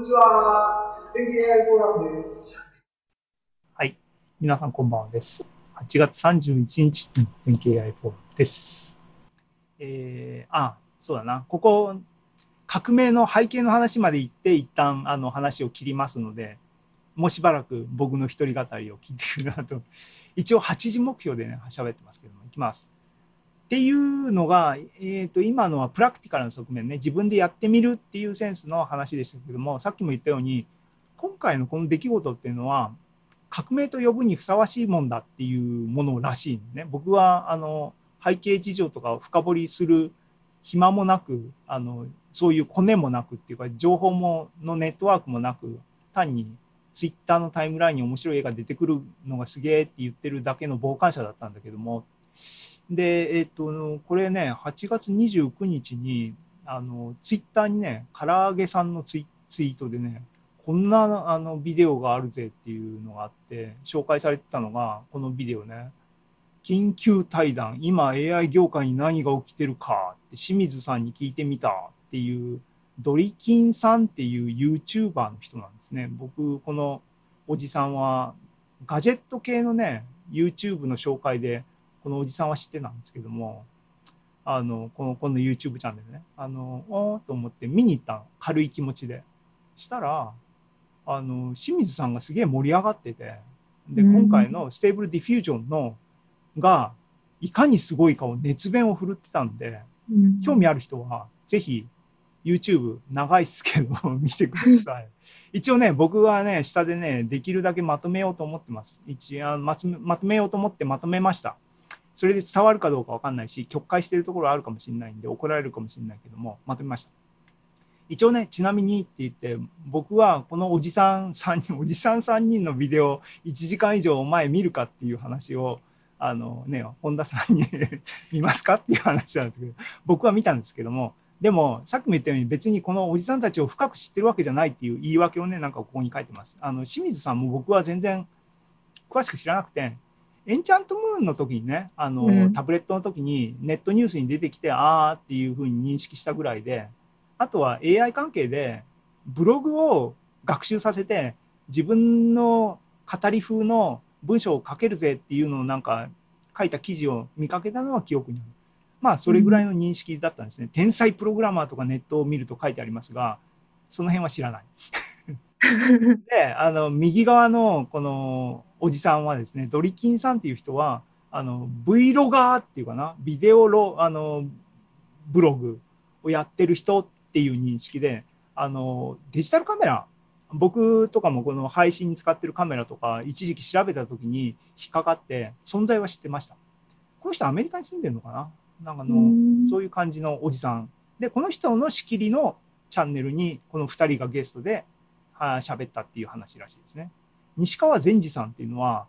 にちは。天気 AI フォーラムです。はい。皆さんこんばんはです。8月31日、天気 AI フォーラムです。えー、あ、そうだな。ここ、革命の背景の話まで行って、一旦あの話を切りますので、もうしばらく僕の一人語りを聞いてくるなと。一応8時目標でね、喋ってますけども、いきます。っていうのが、えー、と今のはプラクティカルな側面ね。自分でやってみるっていうセンスの話でしたけどもさっきも言ったように今回のこの出来事っていうのは革命と呼ぶにふさわしいもんだっていうものらしいね。僕はあの背景事情とかを深掘りする暇もなくあのそういうコネもなくっていうか情報ものネットワークもなく単にツイッターのタイムラインに面白い絵が出てくるのがすげえって言ってるだけの傍観者だったんだけどもで、えっ、と、これね、8月29日に、あの、ツイッターにね、唐揚げさんのツイツイートでね、こんなあのビデオがあるぜっていうのがあって、紹介されてたのが、このビデオね。緊急対談、今 AI 業界に何が起きてるかって清水さんに聞いてみたっていう、ドリキンさんっていう YouTuber の人なんですね。僕、このおじさんは、ガジェット系のね、YouTube の紹介で、このおじさんは知ってたんですけどもあのこのこの YouTube チャンネルねあのおーと思って見に行ったの軽い気持ちでしたらあの清水さんがすげえ盛り上がっててで今回の Stable Diffusion のがいかにすごいかを熱弁を振るってたんで、興味ある人はぜひ YouTube 長いっすけど 見てください。一応ね僕はね下でねできるだけまとめようと思ってます。一応まとめようと思ってまとめました。それで伝わるかどうか分かんないし曲解してるところあるかもしれないんで怒られるかもしれないけどもまとめました一応ねちなみにって言って僕はこのおじさん3人おじさん3人のビデオ1時間以上前見るかっていう話をあのね本田さんに 見ますかっていう話なんですけど僕は見たんですけどもでもさっきも言ったように別にこのおじさんたちを深く知ってるわけじゃないっていう言い訳をねなんかここに書いてます。あの清水さんも僕は全然詳しく知らなくてエンチャントムーンの時にねあの、うん、タブレットの時にネットニュースに出てきてああっていうふうに認識したぐらいであとは AI 関係でブログを学習させて自分の語り風の文章を書けるぜっていうのをなんか書いた記事を見かけたのは記憶にある。まあそれぐらいの認識だったんですね。うん、天才プログラマーとかネットを見ると書いてありますがその辺は知らない。であの右側のこのおじさんはですねドリキンさんっていう人はあの Vlogger っていうかなビデオロあのブログをやってる人っていう認識であのデジタルカメラ僕とかもこの配信に使ってるカメラとか一時期調べた時に引っかかって存在は知ってました。この人アメリカに住んでるのかな？なんかのそういう感じのおじさん。でこの人の仕切りのチャンネルにこの2人がゲストで喋ったっていう話らしいですね。西川善治さんっていうのは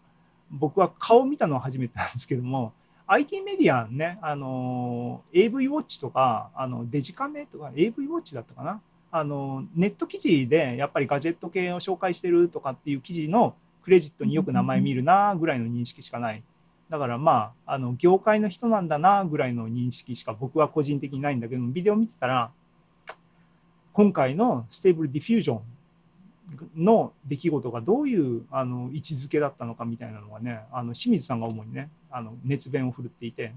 僕は顔見たのは初めてなんですけども IT メディアねあの AV ウォッチとかあのデジカメとか AV ウォッチだったかな？あのネット記事でやっぱりガジェット系を紹介してるとかっていう記事のクレジットによく名前見るなぐらいの認識しかないだからまああの業界の人なんだなぐらいの認識しか僕は個人的にないんだけどビデオ見てたら今回の Stable Diffusion の出来事がどういうあの位置づけだったのかみたいなのがねあの清水さんが主にねあの熱弁を振るっていて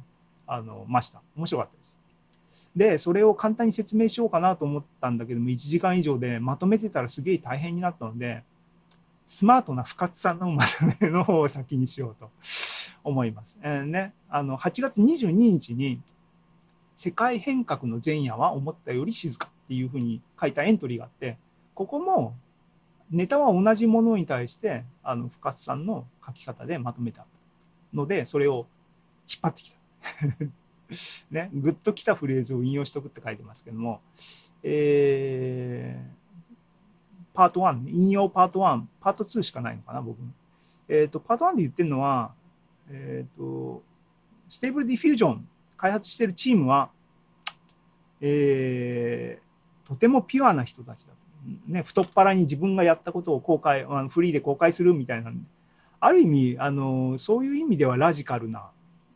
あのました面白かったです。でそれを簡単に説明しようかなと思ったんだけども1時間以上でまとめてたらすげえ大変になったのでスマートな深津さんのまとめの方を先にしようと思います。えー、ね、あの8月22日に「世界変革の前夜は思ったより静か」っていうふうに書いたエントリーがあってここもネタは同じものに対してあの深津さんの書き方でまとめたのでそれを引っ張ってきた。ね、グッときたフレーズを引用しとくって書いてますけども、えー、パート1、引用パート1、パート2しかないのかな、僕。え、ー、と、パート1で言ってるのは、え、ー、と、 Stable Diffusion 開発してるチームは、えー、とてもピュアな人たちだと。ね、太っ腹に自分がやったことを公開フリーで公開するみたいなある意味あのそういう意味ではラジカルな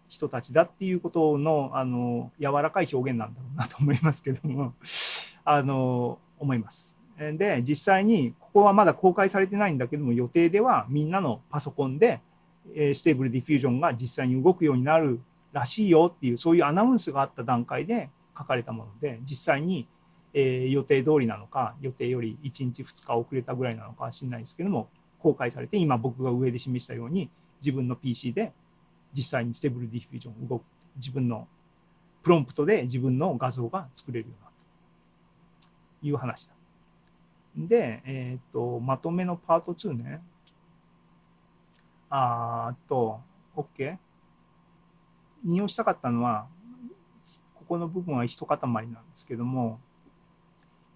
人たちだっていうことのあの柔らかい表現なんだろうなと思いますけども あの思います。で、実際に、ここはまだ公開されてないんだけども、予定ではみんなのパソコンで、えー Stable Diffusion が実際に動くようになるらしいよっていう、そういうアナウンスがあった段階で書かれたもので、実際に、えー予定通りなのか、予定より1日2日遅れたぐらいなのかは知らないですけども、公開されて、今僕が上で示したように、自分の PC で実際に Stable Diffusion 動く、自分のプロンプトで自分の画像が作れるようなという話だ。で、えっ、と、まとめのパート2ね。あーっと、OK。引用したかったのは、ここの部分は一塊なんですけども、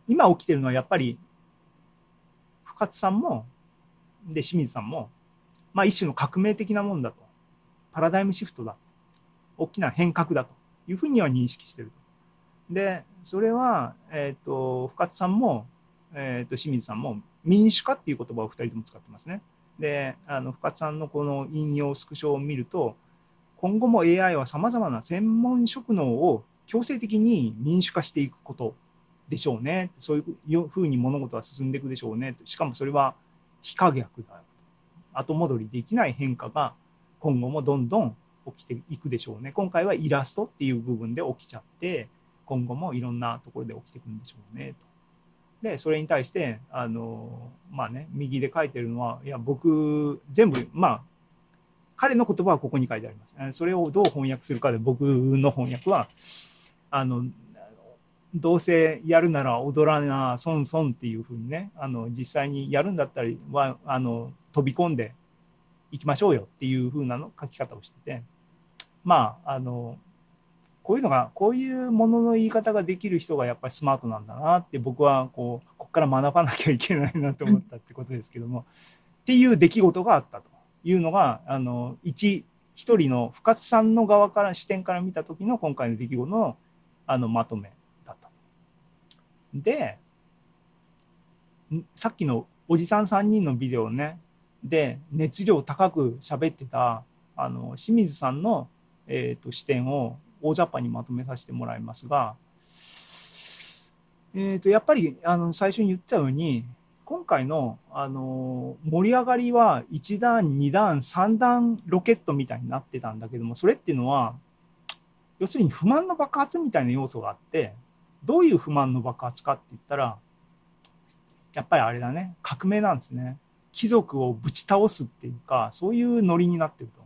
今起きてるのはやっぱり、深津さんも、で、清水さんも、まあ一種の革命的なもんだと。パラダイムシフトだ。大きな変革だというふうには認識してる。で、それは、えっ、と、深津さんも、えっ、と、清水さんも民主化っていう言葉を二人とも使ってますね。で、あの、深津さんのこの引用スクショを見ると、今後も AI は様々な専門職能を強制的に民主化していくことでしょうね。そういうふうに物事は進んでいくでしょうね。しかもそれは非可逆だ。後戻りできない変化が今後もどんどん起きていくでしょうね。今回はイラストっていう部分で起きちゃって、今後もいろんなところで起きていくんでしょうね。とで、それに対して、あの、まあね、右で書いてるのは、いや、僕、全部、まあ、彼の言葉はここに書いてあります。それをどう翻訳するかで、僕の翻訳は、あの、どうせやるなら踊らな、損損っていうふうにね、あの、実際にやるんだったらは、あの、飛び込んでいきましょうよっていうふうなの書き方をしてて、まあ、あの、こういうのが、こういうものの言い方ができる人がやっぱりスマートなんだなって僕はこう、ここから学ばなきゃいけないなと思ったってことですけども、っていう出来事があったというのが、あの、一、一人の深津さんの側から、視点から見た時の今回の出来事の、あの、まとめ。で、さっきのおじさん3人のビデオね、で、熱量高く喋ってた、あの、清水さんの、えー、と視点を大雑把にまとめさせてもらいますが、えー、とやっぱりあの最初に言ったように今回のあの盛り上がりは1段2段3段ロケットみたいになってたんだけどもそれっていうのは要するに不満の爆発みたいな要素があってどういう不満の爆発かって言ったらやっぱりあれだね革命なんですね貴族をぶち倒すっていうかそういうノリになってると。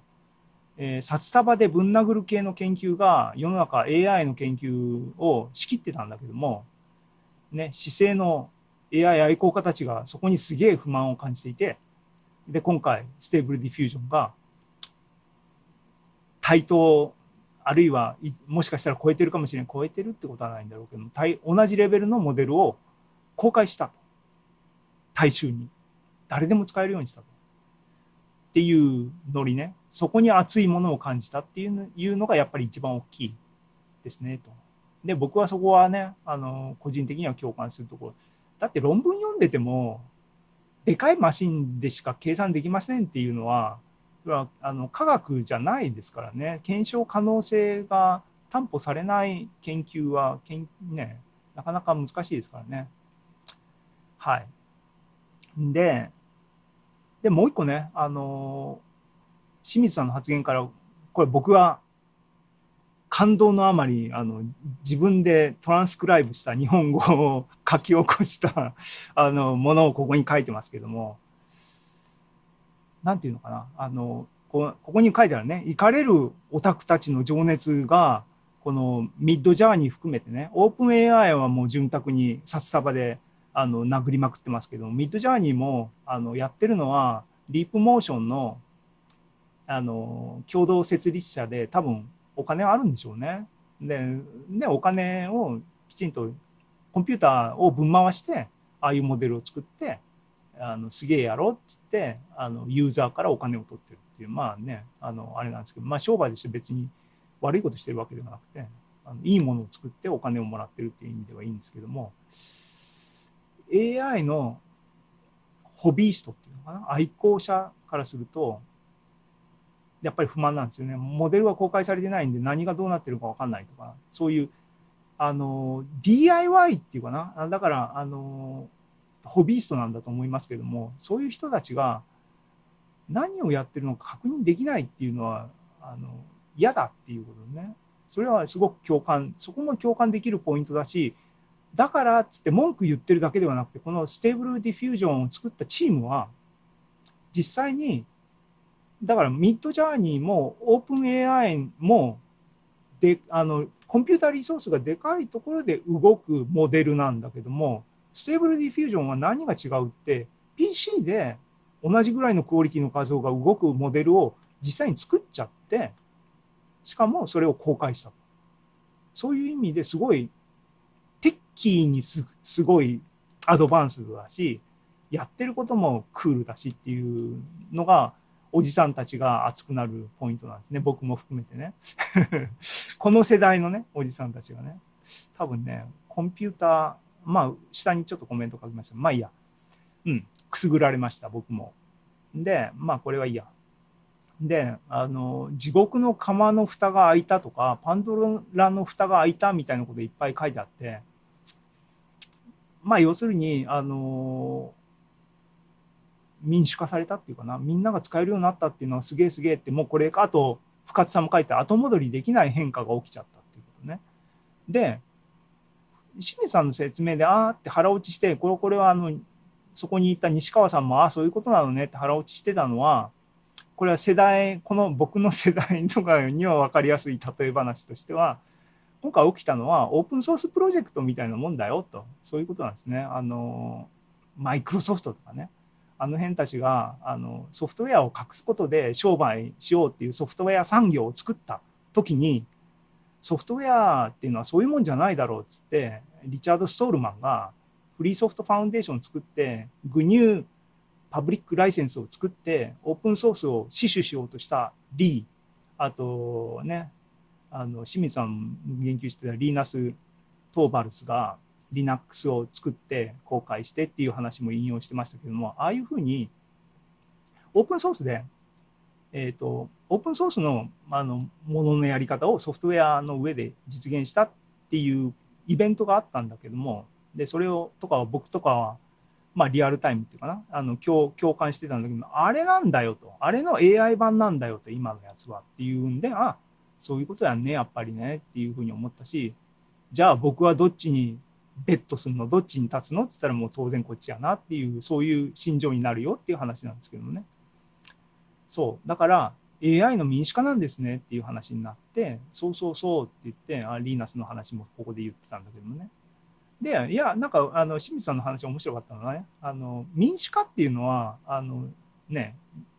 えー札束でぶん殴る系の研究が世の中 AI の研究を仕切ってたんだけども、ね、市井の AI 愛好家たちがそこにすげえ不満を感じていて、で、今回、 Stable Diffusion が対等、あるいはもしかしたら超えてるかもしれない。超えてるってことはないんだろうけど、同じレベルのモデルを公開したと。大衆に。誰でも使えるようにしたと。っていうノリね。そこに熱いものを感じたっていうのいうのがやっぱり一番大きいですねと。で、僕はそこはね、あの、個人的には共感するところ。だって論文読んでても、でかいマシンでしか計算できませんっていうのは、はあの科学じゃないですからね。検証可能性が担保されない研究は、けんね、なかなか難しいですからね。はい。で、で、もう一個ね、あの清水さんの発言から、これ僕は感動のあまり、あの、自分でトランスクライブした日本語を書き起こした、あの、ものをここに書いてますけども、なんていうのかな、あの、こここに書いてあるね、行かれるオタクたちの情熱が、このミッドジャーニー含めてね、オープン AI はもう潤沢に札束であの殴りまくってますけど、ミッドジャーニーもあのやってるのは、リープモーションのあの共同設立者で多分お金はあるんでしょうね。で、ね、お金をきちんとコンピューターをぶん回して、ああいうモデルを作って、あのすげえやろうっつってあのユーザーからお金を取ってるっていうまあねあのあれなんですけど、まあ、商売として別に悪いことしてるわけではなくてあのいいものを作ってお金をもらってるっていう意味ではいいんですけども AI のホビーストっていうのかな？愛好者からするとやっぱり不満なんですよね。モデルは公開されてないんで何がどうなってるか分かんないとかそういうあの DIY っていうかな？だからあのホビーストなんだと思いますけどもそういう人たちが何をやってるのか確認できないっていうのはあの嫌だっていうことね。それはすごく共感そこも共感できるポイントだしだからっつって文句言ってるだけではなくてこの Stable Diffusion を作ったチームは実際にだからミッドジャーニーもオープン AI もであのコンピューターリソースがでかいところで動くモデルなんだけどもStable Diffusion は何が違うって PC で同じぐらいのクオリティの画像が動くモデルを実際に作っちゃってしかもそれを公開したそういう意味ですごい techy にすすごいアドバンスだしやってることもクールだしっていうのがおじさんたちが熱くなるポイントなんですね。僕も含めてね。この世代のねおじさんたちがね。多分ねコンピューターまあ下にちょっとコメント書きました。まあいいや。うん。くすぐられました僕も。でまあこれはいいや。であの地獄の釜の蓋が開いたとかパンドラの蓋が開いたみたいなこといっぱい書いてあってまあ要するにあの民主化されたっていうかな。みんなが使えるようになったっていうのはすげえすげえってもうこれあと深津さんも書いて後戻りできない変化が起きちゃったっていうことね。で清水さんの説明であーって腹落ちしてこれこれはあのそこにいた西川さんもああそういうことなのねって腹落ちしてたのはこれは世代この僕の世代とかには分かりやすい例え話としては今回起きたのはオープンソースプロジェクトみたいなもんだよとそういうことなんですね。あのマイクロソフトとかねあの辺たちがあのソフトウェアを隠すことで商売しようっていうソフトウェア産業を作った時にソフトウェアっていうのはそういうもんじゃないだろうっつってリチャード・ストールマンがフリーソフトファウンデーションを作ってグニューパブリックライセンスを作ってオープンソースを死守しようとしたリー。あとねあの清水さん言及してたリーナス・トーバルスが Linux を作って公開してっていう話も引用してましたけどもああいうふうにオープンソースで、えーと、オープンソースのあのもののやり方をソフトウェアの上で実現したっていうイベントがあったんだけどもでそれをとかは僕とかは、まあ、リアルタイムっていうかなあの共共感してたんだけどあれなんだよとあれの AI 版なんだよと今のやつはっていうんであそういうことやんねやっぱりねっていうふうに思ったしじゃあ僕はどっちにベットするのどっちに立つの？って言ったらもう当然こっちやなっていうそういう心情になるよっていう話なんですけどもね。そう。だから AI の民主化なんですねっていう話になってそうそうそうって言ってあリーナスの話もここで言ってたんだけどもね。でいやなんかあの清水さんの話面白かったのはねあの民主化っていうのはあのね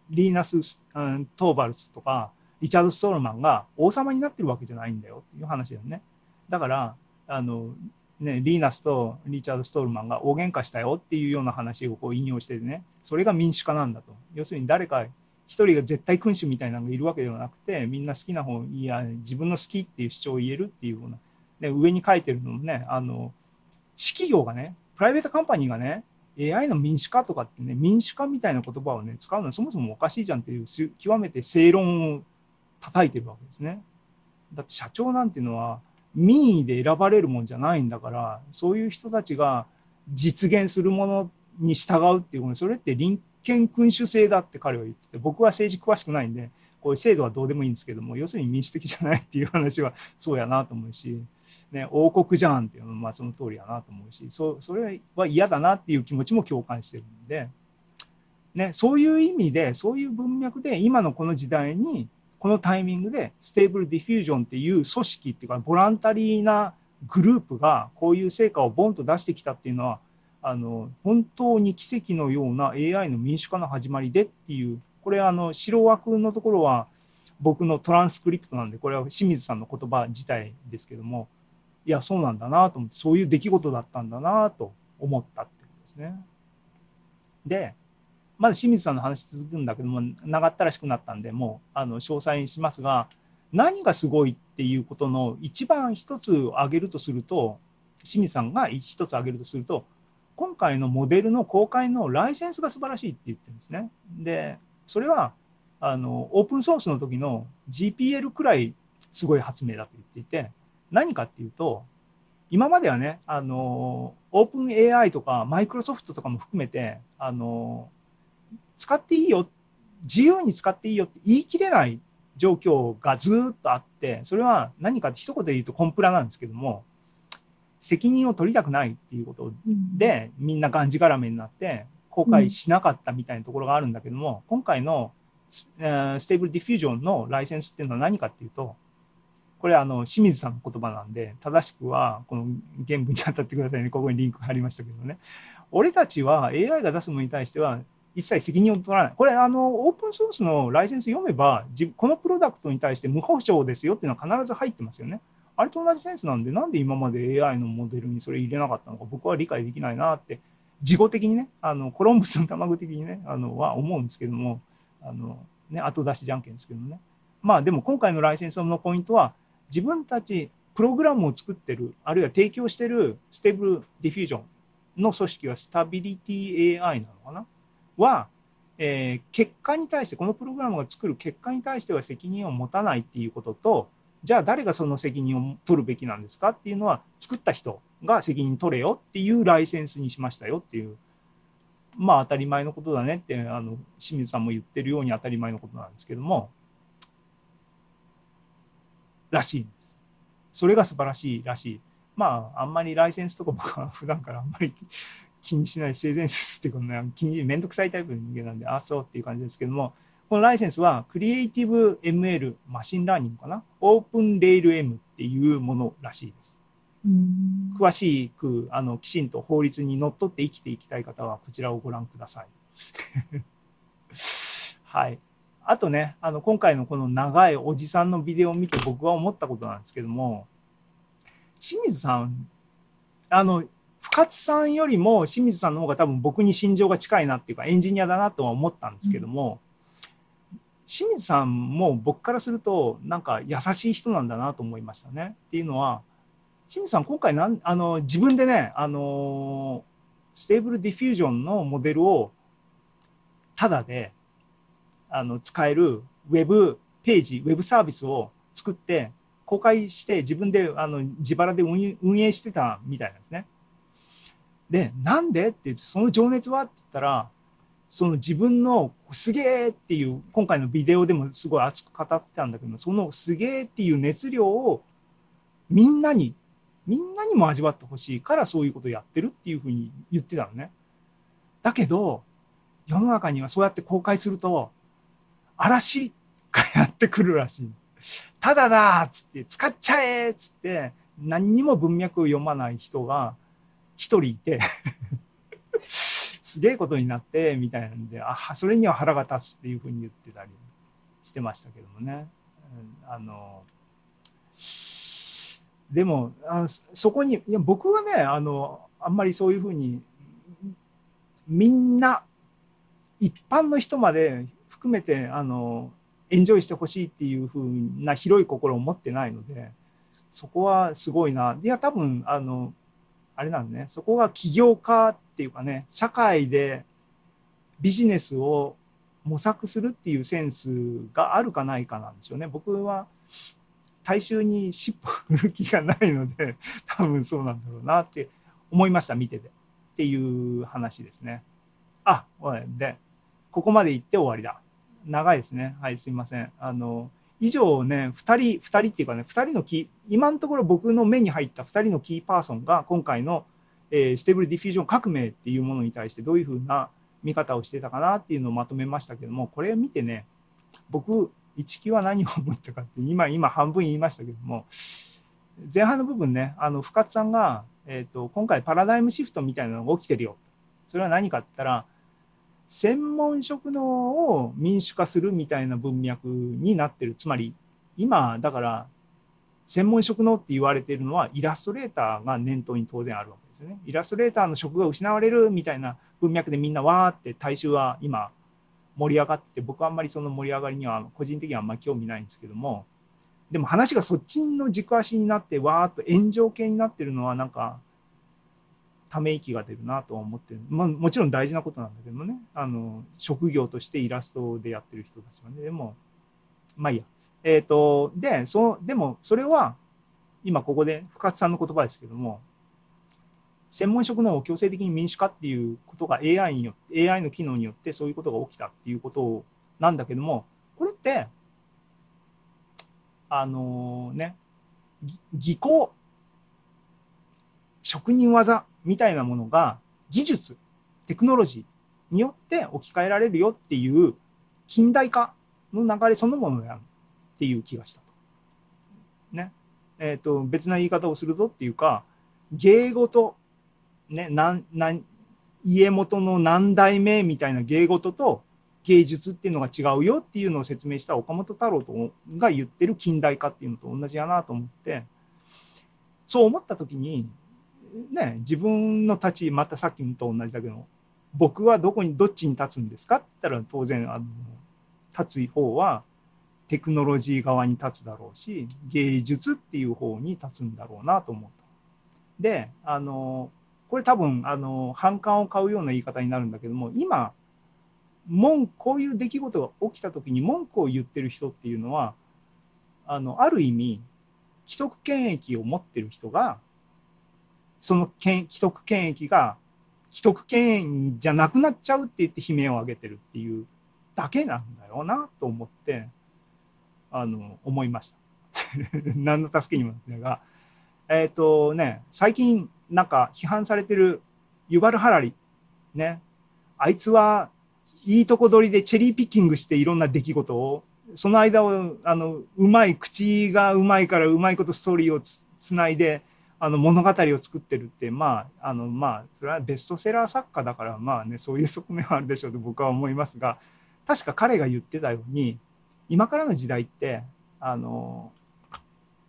リーナス、うん、トーバルスとかリチャード・ストールマンが王様になってるわけじゃないんだよっていう話だよね。だからあのね、リーナスとリチャード・ストールマンが大喧嘩したよっていうような話をこう引用しててねそれが民主化なんだと。要するに誰か一人が絶対君主みたいなのがいるわけではなくてみんな好きな方いや自分の好きっていう主張を言えるっていうようなで上に書いてるのもねあの私企業がねプライベートカンパニーがね AI の民主化とかってね民主化みたいな言葉をね使うのはそもそもおかしいじゃんっていう極めて正論を叩いてるわけですね。だって社長なんていうのは民意で選ばれるもんじゃないんだからそういう人たちが実現するものに従うっていうそれって林権君主制だって彼は言ってて僕は政治詳しくないんでこういう制度はどうでもいいんですけども要するに民主的じゃないっていう話はそうやなと思うし、ね、王国じゃんっていうのはまあその通りやなと思うしそそれは嫌だなっていう気持ちも共感してるんで、ね、そういう意味でそういう文脈で今のこの時代にこのタイミングで Stable Diffusion っていう組織っていうかボランタリーなグループがこういう成果をボンと出してきたっていうのはあの本当に奇跡のような AI の民主化の始まりでっていうこれあの白枠のところは僕のトランスクリプトなんでこれは清水さんの言葉自体ですけどもいやそうなんだなと思ってそういう出来事だったんだなと思ったってことですね。でまず清水さんの話続くんだけども長ったらしくなったんでもうあの詳細にしますが何がすごいっていうことの一番一つ挙げるとすると清水さんが一つ挙げるとすると今回のモデルの公開のライセンスが素晴らしいって言ってるんですね。でそれはあのオープンソースの時の GPL くらいすごい発明だと言っていて何かっていうと今まではね、あの、オープン AI とかマイクロソフトとかも含めて、あの、使っていいよ、自由に使っていいよって言い切れない状況がずっとあって、それは何かって一言で言うとコンプラなんですけども、責任を取りたくないっていうことで、みんながんじがらめになって、公開しなかったみたいなところがあるんだけども、今回の Stable Diffusion のライセンスっていうのは何かっていうと、これあの清水さんの言葉なんで、正しくはこの原文に当たってくださいね。ここにリンク貼りましたけどね。俺たちは AI が出すものに対しては一切責任を取らない。これあのオープンソースのライセンス読めば、じこのプロダクトに対して無保証ですよっていうのは必ず入ってますよね。あれと同じセンスなんで、なんで今まで AI のモデルにそれ入れなかったのか僕は理解できないなって、事後的にね、あのコロンブスの卵的にね、あのは思うんですけども、あのね、後出しじゃんけんですけどね。まあでも今回のライセンスのポイントは、自分たちプログラムを作ってる、あるいは提供してる Stable Diffusion の組織はスタビリティ AI なのかな？は、えー結果に対して、このプログラムが作る結果に対しては責任を持たないっていうことと、じゃあ誰がその責任を取るべきなんですかっていうのは、作った人が責任取れよっていうライセンスにしましたよっていう、まあ当たり前のことだねって、あの清水さんも言ってるように当たり前のことなんですけども、らしいんです。それが素晴らしいらしい。まあ、あんまりライセンスとか僕は普段からあんまり気にしない性善説っていうかね、気にめんどくさいタイプの人間なんであ、あ、そうっていう感じですけども、このライセンスはクリエイティブ ML マシンラーニングかな？オープンレール M っていうものらしいです。うん詳しくあのきちんと法律にのっとって生きていきたい方はこちらをご覧ください。はい。あとね、あの今回のこの長いおじさんのビデオを見て僕は思ったことなんですけども、清水さん、あの、深津さんよりも清水さんの方が多分僕に心情が近いなっていうかエンジニアだなとは思ったんですけども、清水さんも僕からするとなんか優しい人なんだなと思いましたね。っていうのは、清水さん、今回なんあの自分でね、あの Stable Diffusion のモデルをタダであの使えるウェブページ、ウェブサービスを作って公開して自分であの自腹で運営してたみたいなんですね。で、なんでって、その情熱はって言ったら、その自分のすげーっていう、今回のビデオでもすごい熱く語ってたんだけど、そのすげーっていう熱量をみんなにみんなにも味わってほしいからそういうことをやってるっていうふうに言ってたのね。だけど、世の中にはそうやって公開すると、嵐がやってくるらしい。ただだっつって、使っちゃえっつって、何にも文脈を読まない人が一人いて、すげえことになって、みたいなんで、あ、それには腹が立つっていうふうに言ってたりしてましたけどもね。あの、でもあそこにいや僕はねあのあんまりそういうふうにみんな一般の人まで含めてあのエンジョイしてほしいっていうふうな広い心を持ってないのでそこはすごいないや多分あのあれなんね。そこが起業家っていうかね社会でビジネスを模索するっていうセンスがあるかないかなんですよね。僕は大衆に尻尾振る気がないので 多分そうなんだろうなって思いました見てて。っていう話ですね。あでここまで行って終わりだ。長いですね。はいすいません。あの以上ね2人2人っていうかね2人のキー今のところ僕の目に入った2人のキーパーソンが今回の、えー Stable Diffusion 革命っていうものに対してどういうふうな見方をしてたかなっていうのをまとめましたけどもこれを見てね僕一木は何を思ったかって今今半分言いましたけども前半の部分ねあの深津さんが、えー、と今回パラダイムシフトみたいなのが起きてるよ。それは何かって言ったら専門職能を民主化するみたいな文脈になってる。つまり今だから専門職能って言われてるのはイラストレーターが念頭に当然あるわけですよね。イラストレーターの職が失われるみたいな文脈でみんなわーって大衆は今盛り上がってて僕はあんまりその盛り上がりには個人的にはあんまり興味ないんですけども。でも話がそっちの軸足になってわーっと炎上系になってるのはなんかため息が出るなとは思ってる、まあ、もちろん大事なことなんだけどもね。あの職業としてイラストでやってる人たちはね。でもまあいいや。えっ、とでそでもそれは今ここで深津さんの言葉ですけども専門職能を強制的に民主化っていうことが AI によって AI の機能によってそういうことが起きたっていうことなんだけどもこれってあのね技巧職人技みたいなものが技術テクノロジーによって置き換えられるよっていう近代化の流れそのものやっていう気がしたと。ね。えっ、ー、と別な言い方をするぞっていうか芸事ねなんなん家元の何代目みたいな芸事と芸術っていうのが違うよっていうのを説明した岡本太郎とが言ってる近代化っていうのと同じやなと思ってそう思った時にね自分の立ちまたさっきと同じだけど僕はどこにどっちに立つんですかって言ったら当然あの立つ方はテクノロジー側に立つだろうし芸術っていう方に立つんだろうなと思った。であのこれ多分あの反感を買うような言い方になるんだけども今文こういう出来事が起きた時に文句を言ってる人っていうのはあのある意味既得権益を持ってる人がその既得権益が既得権益じゃなくなっちゃうって言って悲鳴を上げてるっていうだけなんだよなと思ってあの思いました。何の助けにもなってないがえっ、ー、とね最近なんか批判されてるユバル・ハラリねあいつはいいとこ取りでチェリーピッキングしていろんな出来事をその間をあのうまい口がうまいからうまいことストーリーをつつないであの物語を作ってるってまああのまあそれはベストセラー作家だからまあねそういう側面はあるでしょうと僕は思いますが確か彼が言ってたように今からの時代ってあの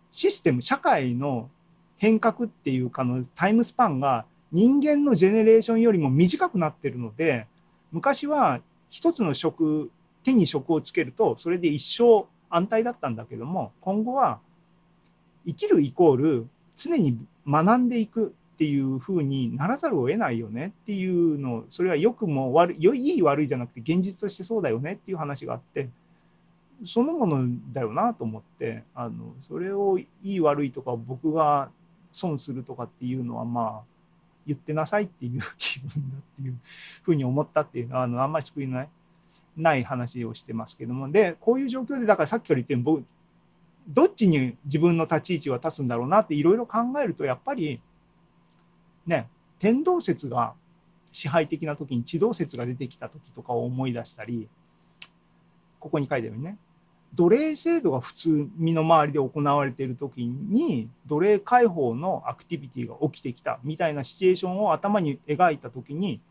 システム社会の変革っていうかのタイムスパンが人間のジェネレーションよりも短くなってるので昔は一つの職手に職をつけるとそれで一生安泰だったんだけども今後は生きるイコール常に学んでいくっていうふうにならざるを得ないよねっていうのそれは良くも悪いいい悪いじゃなくて現実としてそうだよねっていう話があってそのものだよなと思ってあのそれをいい悪いとか僕が損するとかっていうのはまあ言ってなさいっていう気分だっていうふうに思ったっていうのはあのあんまり救いないない話をしてますけども。でこういう状況でだからさっきから言って僕どっちに自分の立ち位置は立つんだろうなっていろいろ考えるとやっぱりね天動説が支配的な時に地動説が出てきた時とかを思い出したりここに書いてあるようにね奴隷制度が普通身の回りで行われている時に奴隷解放のアクティビティが起きてきたみたいなシチュエーションを頭に描いた時に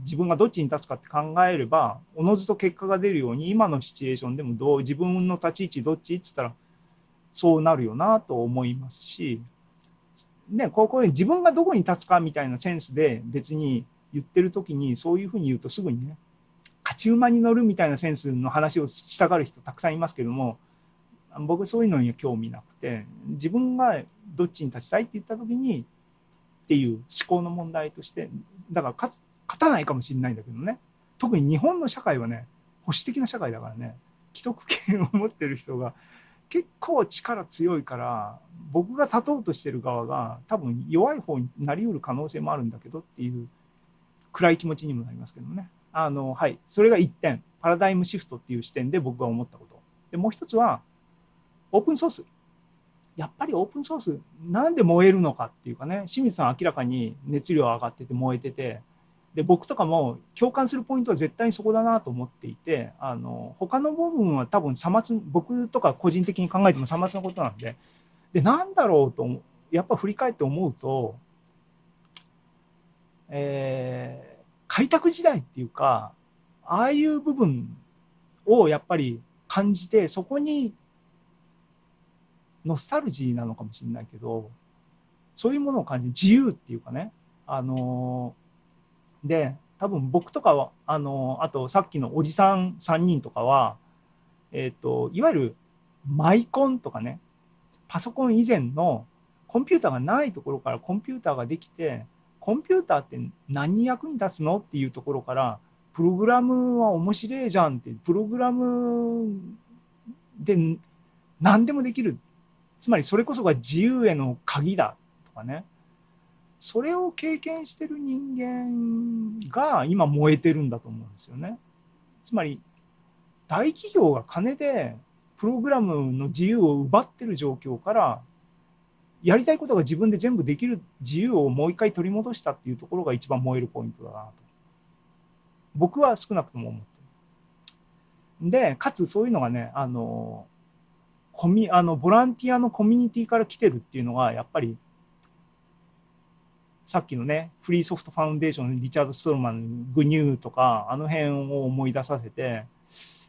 自分がどっちに立つかって考えればおのずと結果が出るように今のシチュエーションでもどう自分の立ち位置どっちっつったらそうなるよなと思いますし、ね、ここで自分がどこに立つかみたいなセンスで別に言ってる時にそういうふうに言うとすぐにね勝ち馬に乗るみたいなセンスの話をしたがる人たくさんいますけども僕そういうのには興味なくて自分がどっちに立ちたいって言った時にっていう思考の問題としてだから勝つ勝たないかもしれないんだけどね。特に日本の社会はね保守的な社会だからね。既得権を持ってる人が結構力強いから僕が立とうとしてる側が多分弱い方になりうる可能性もあるんだけどっていう暗い気持ちにもなりますけどね。あのはい、それが1点。パラダイムシフトっていう視点で僕が思ったこと。でもう一つはオープンソース。やっぱりオープンソースなんで燃えるのかっていうかね。清水さん明らかに熱量上がってて燃えててで僕とかも共感するポイントは絶対にそこだなと思っていてあの他の部分は多分さまつ僕とか個人的に考えてもさまつなことなんででなんだろうとやっぱ振り返って思うと、えー開拓時代っていうかああいう部分をやっぱり感じてそこにノスタルジーなのかもしれないけどそういうものを感じる自由っていうかねあので多分僕とかはあのあとさっきのおじさん3人とかは、えーと、いわゆるマイコンとかねパソコン以前のコンピューターがないところからコンピューターができてコンピューターって何に役に立つのっていうところからプログラムは面白いじゃんってプログラムで何でもできる。つまりそれこそが自由への鍵だとかね。それを経験してる人間が今燃えてるんだと思うんですよね。つまり大企業が金でプログラムの自由を奪ってる状況からやりたいことが自分で全部できる自由をもう一回取り戻したっていうところが一番燃えるポイントだなと僕は少なくとも思ってる。でかつそういうのがねあのコミあのボランティアのコミュニティから来てるっていうのがやっぱりさっきのねフリーソフトファウンデーションリチャード・ストーマングニューとかあの辺を思い出させて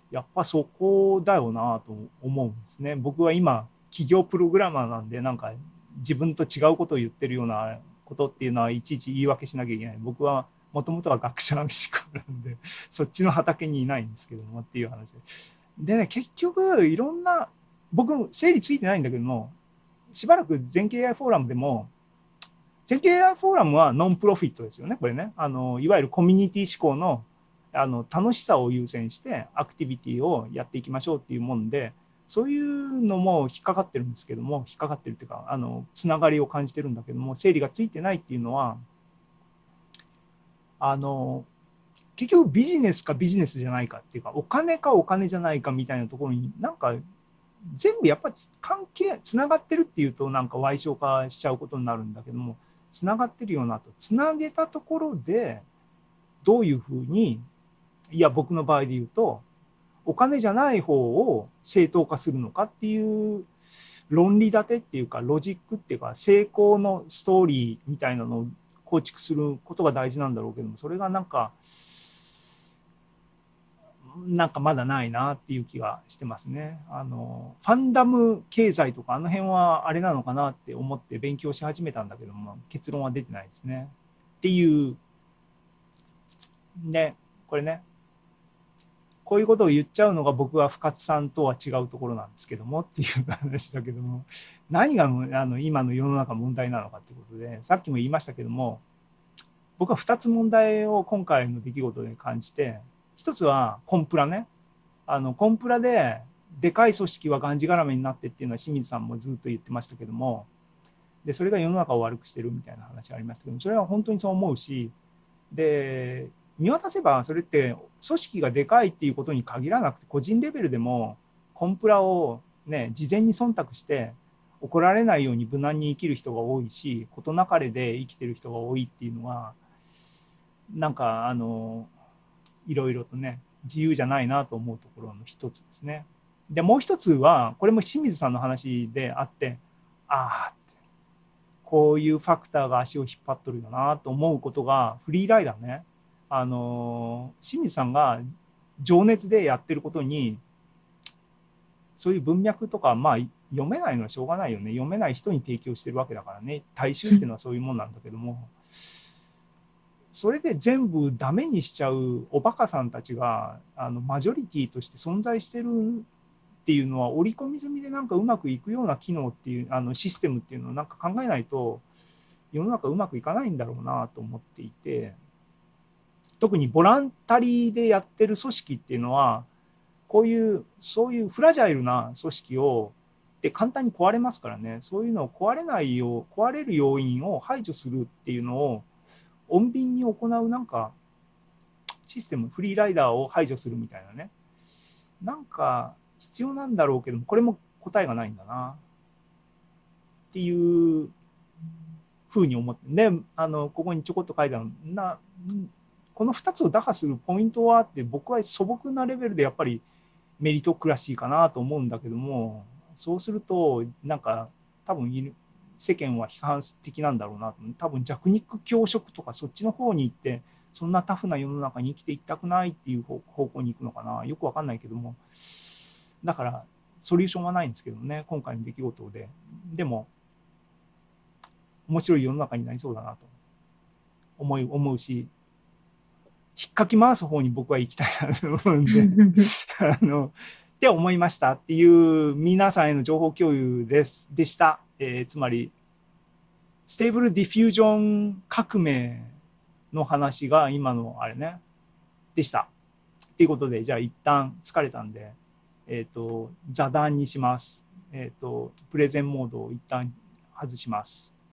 やっぱそこだよなと思うんですね。僕は今企業プログラマーなんでなんか自分と違うことを言ってるようなことっていうのはいちいち言い訳しなきゃいけない僕はもともとは学者の思考なんで そっちの畑にいないんですけどもっていう話ででね結局いろんな僕も整理ついてないんだけどもしばらく全経 AI フォーラムでも全経 AI フォーラムはノンプロフィットですよねこれね。あのいわゆるコミュニティ思考のあの楽しさを優先してアクティビティをやっていきましょうっていうもんでそういうのも引っかかってるんですけども引っかかってるっていうかあのつながりを感じてるんだけども整理がついてないっていうのはあの結局ビジネスかビジネスじゃないかっていうかお金かお金じゃないかみたいなところになんか全部やっぱり関係つながってるっていうとなんか歪償化しちゃうことになるんだけどもつながってるよなと。つなげたところでどういうふうにいや僕の場合で言うとお金じゃない方を正当化するのかっていう論理立てっていうかロジックっていうか成功のストーリーみたいなのを構築することが大事なんだろうけどもそれがなんかなんかまだないなっていう気がしてますね。あのファンダム経済とかあの辺はあれなのかなって思って勉強し始めたんだけども結論は出てないですね。っていうねこれねこういうことを言っちゃうのが僕は深津さんとは違うところなんですけどもっていう話だけども何があの今の世の中問題なのかってことでさっきも言いましたけども僕は2つ問題を今回の出来事で感じて一つはコンプラね。あのコンプラででかい組織はがんじがらめになってっていうのは清水さんもずっと言ってましたけども。でそれが世の中を悪くしてるみたいな話ありましたけどそれは本当にそう思うし。で見渡せばそれって組織がでかいっていうことに限らなくて個人レベルでもコンプラをね事前に忖度して怒られないように無難に生きる人が多いし事なかれで生きてる人が多いっていうのはなんかあのいろいろとね自由じゃないなと思うところの一つですね。でもう一つはこれも清水さんの話であってああってこういうファクターが足を引っ張っとるよなと思うことがフリーライダーね。あの清水さんが情熱でやってることにそういう文脈とかまあ読めないのはしょうがないよね。読めない人に提供してるわけだからね。大衆っていうのはそういうもんなんだけども。それで全部ダメにしちゃうおバカさんたちがあのマジョリティとして存在してるっていうのは織り込み済みでなんかうまくいくような機能っていうあのシステムっていうのをなんか考えないと世の中うまくいかないんだろうなと思っていて。特にボランタリーでやってる組織っていうのはこういうそういうフラジャイルな組織をで簡単に壊れますからねそういうのを壊れないよう壊れる要因を排除するっていうのを穏便に行うなんかシステムフリーライダーを排除するみたいなね。なんか必要なんだろうけどもこれも答えがないんだな。っていうふうに思って。であのここにちょこっと書いてあるなこの2つを打破するポイントはって僕は素朴なレベルでやっぱりメリトクラシーかなと思うんだけどもそうするとなんか多分世間は批判的なんだろうなと多分弱肉強食とかそっちの方に行ってそんなタフな世の中に生きていきたくないっていう方向に行くのかなよくわかんないけども。だからソリューションはないんですけどね今回の出来事で。でも面白い世の中になりそうだなと思い思うし引っかき回す方に僕は行きたいなと思うんで。あのって思いましたっていう皆さんへの情報共有ですでした、えー、つまり Stable Diffusion 革命の話が今のあれねでしたということでじゃあ一旦疲れたんでえっ、ー、と座談にしますえっ、と、プレゼンモードを一旦外します。